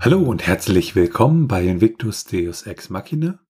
Hallo und herzlich willkommen bei Invictus Deus Ex Machina.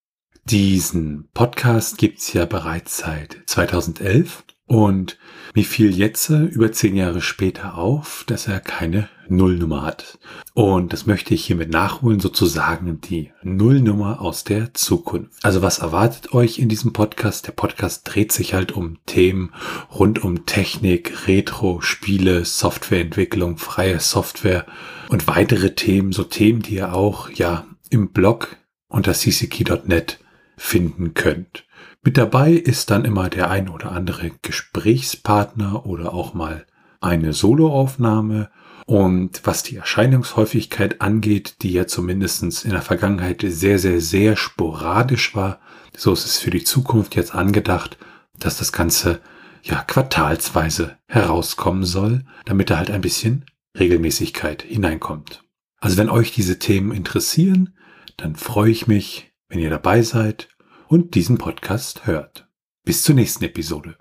Diesen Podcast gibt's ja bereits seit 2011 und mir fiel jetzt äh, über zehn Jahre später auf, dass er keine Nullnummer hat. Und das möchte ich hiermit nachholen, sozusagen die Nullnummer aus der Zukunft. Also was erwartet euch in diesem Podcast? Der Podcast dreht sich halt um Themen rund um Technik, Retro, Spiele, Softwareentwicklung, freie Software und weitere Themen, so Themen, die ihr auch ja im Blog unter cckey.net finden könnt. Mit dabei ist dann immer der ein oder andere Gesprächspartner oder auch mal eine Soloaufnahme. Und was die Erscheinungshäufigkeit angeht, die ja zumindestens in der Vergangenheit sehr, sehr, sehr sporadisch war, so ist es für die Zukunft jetzt angedacht, dass das Ganze ja quartalsweise herauskommen soll, damit da halt ein bisschen Regelmäßigkeit hineinkommt. Also wenn euch diese Themen interessieren, dann freue ich mich, wenn ihr dabei seid und diesen Podcast hört. Bis zur nächsten Episode.